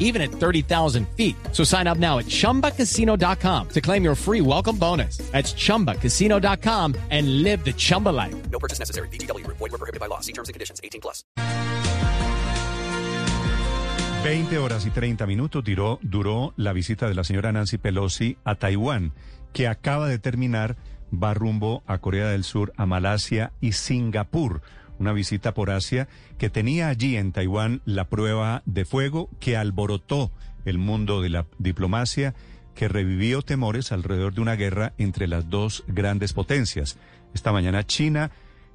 even at 30,000 feet. So sign up now at chumbacasino.com to claim your free welcome bonus. That's chumbacasino.com and live the Chumba life. No purchase necessary. BGW. Void were prohibited by law. See terms and conditions. 18 plus. 20 horas y 30 minutos duró, duró la visita de la señora Nancy Pelosi a Taiwán, que acaba de terminar, va rumbo a Corea del Sur, a Malasia y Singapur. Una visita por Asia que tenía allí en Taiwán la prueba de fuego que alborotó el mundo de la diplomacia, que revivió temores alrededor de una guerra entre las dos grandes potencias. Esta mañana China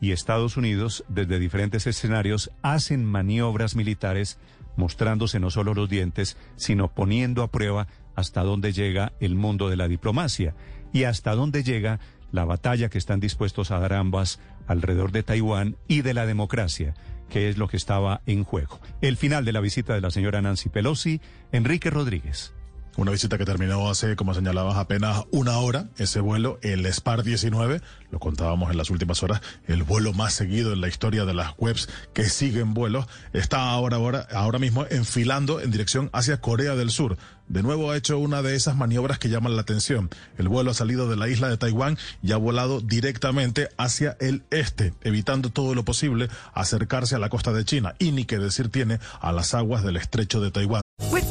y Estados Unidos, desde diferentes escenarios, hacen maniobras militares mostrándose no solo los dientes, sino poniendo a prueba hasta dónde llega el mundo de la diplomacia y hasta dónde llega la batalla que están dispuestos a dar ambas alrededor de Taiwán y de la democracia, que es lo que estaba en juego. El final de la visita de la señora Nancy Pelosi, Enrique Rodríguez. Una visita que terminó hace, como señalabas, apenas una hora. Ese vuelo, el SPAR 19, lo contábamos en las últimas horas, el vuelo más seguido en la historia de las webs que siguen vuelos, está ahora, ahora, ahora mismo enfilando en dirección hacia Corea del Sur. De nuevo ha hecho una de esas maniobras que llaman la atención. El vuelo ha salido de la isla de Taiwán y ha volado directamente hacia el este, evitando todo lo posible acercarse a la costa de China y ni que decir tiene a las aguas del estrecho de Taiwán.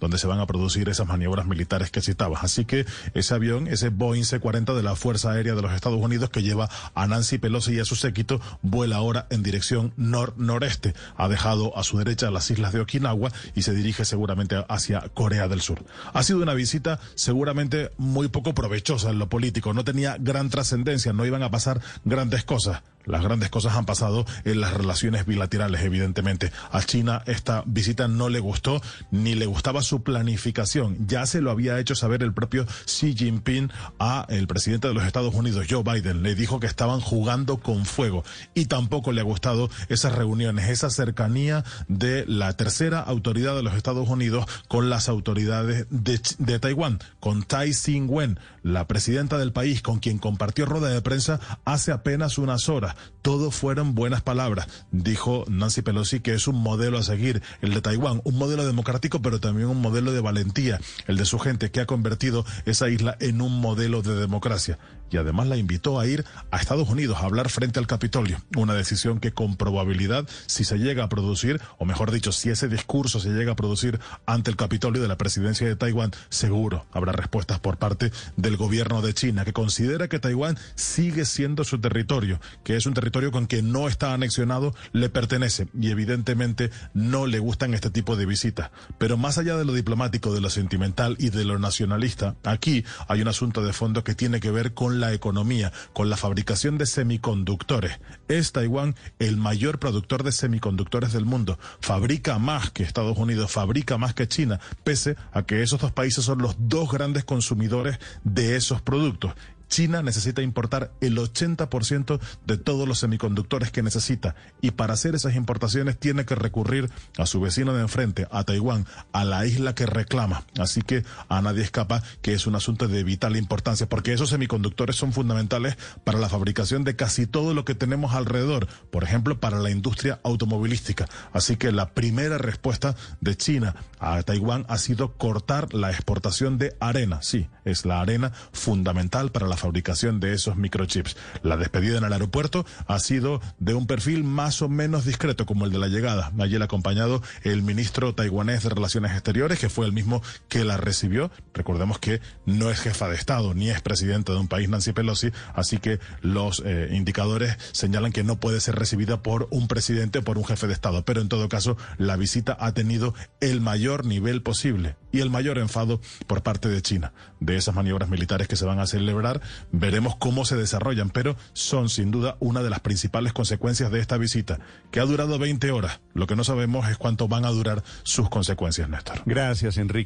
Donde se van a producir esas maniobras militares que citabas. Así que ese avión, ese Boeing C-40 de la Fuerza Aérea de los Estados Unidos que lleva a Nancy Pelosi y a su séquito, vuela ahora en dirección nor-noreste. Ha dejado a su derecha las islas de Okinawa y se dirige seguramente hacia Corea del Sur. Ha sido una visita seguramente muy poco provechosa en lo político. No tenía gran trascendencia, no iban a pasar grandes cosas. Las grandes cosas han pasado en las relaciones bilaterales, evidentemente. A China esta visita no le gustó ni le gustaba su planificación. Ya se lo había hecho saber el propio Xi Jinping a el presidente de los Estados Unidos, Joe Biden. Le dijo que estaban jugando con fuego y tampoco le ha gustado esas reuniones, esa cercanía de la tercera autoridad de los Estados Unidos con las autoridades de, de Taiwán, con Tai Sing-wen, la presidenta del país con quien compartió rueda de prensa hace apenas unas horas. Todo fueron buenas palabras. Dijo Nancy Pelosi que es un modelo a seguir, el de Taiwán, un modelo democrático, pero también un modelo de valentía, el de su gente que ha convertido esa isla en un modelo de democracia. Y además la invitó a ir a Estados Unidos a hablar frente al Capitolio. Una decisión que con probabilidad, si se llega a producir, o mejor dicho, si ese discurso se llega a producir ante el Capitolio de la presidencia de Taiwán, seguro habrá respuestas por parte del gobierno de China, que considera que Taiwán sigue siendo su territorio, que es un territorio con que no está anexionado, le pertenece y evidentemente no le gustan este tipo de visitas. Pero más allá de lo diplomático, de lo sentimental y de lo nacionalista, aquí hay un asunto de fondo que tiene que ver con la economía, con la fabricación de semiconductores. Es Taiwán el mayor productor de semiconductores del mundo. Fabrica más que Estados Unidos, fabrica más que China, pese a que esos dos países son los dos grandes consumidores de esos productos. China necesita importar el 80% de todos los semiconductores que necesita y para hacer esas importaciones tiene que recurrir a su vecino de enfrente, a Taiwán, a la isla que reclama. Así que a nadie escapa que es un asunto de vital importancia porque esos semiconductores son fundamentales para la fabricación de casi todo lo que tenemos alrededor, por ejemplo, para la industria automovilística. Así que la primera respuesta de China a Taiwán ha sido cortar la exportación de arena. Sí, es la arena fundamental para la fabricación de esos microchips. La despedida en el aeropuerto ha sido de un perfil más o menos discreto como el de la llegada. Allí el acompañado el ministro taiwanés de Relaciones Exteriores, que fue el mismo que la recibió. Recordemos que no es jefa de Estado ni es presidente de un país Nancy Pelosi, así que los eh, indicadores señalan que no puede ser recibida por un presidente o por un jefe de Estado. Pero en todo caso, la visita ha tenido el mayor nivel posible y el mayor enfado por parte de China. De esas maniobras militares que se van a celebrar, veremos cómo se desarrollan, pero son sin duda una de las principales consecuencias de esta visita, que ha durado 20 horas. Lo que no sabemos es cuánto van a durar sus consecuencias, Néstor. Gracias, Enrique.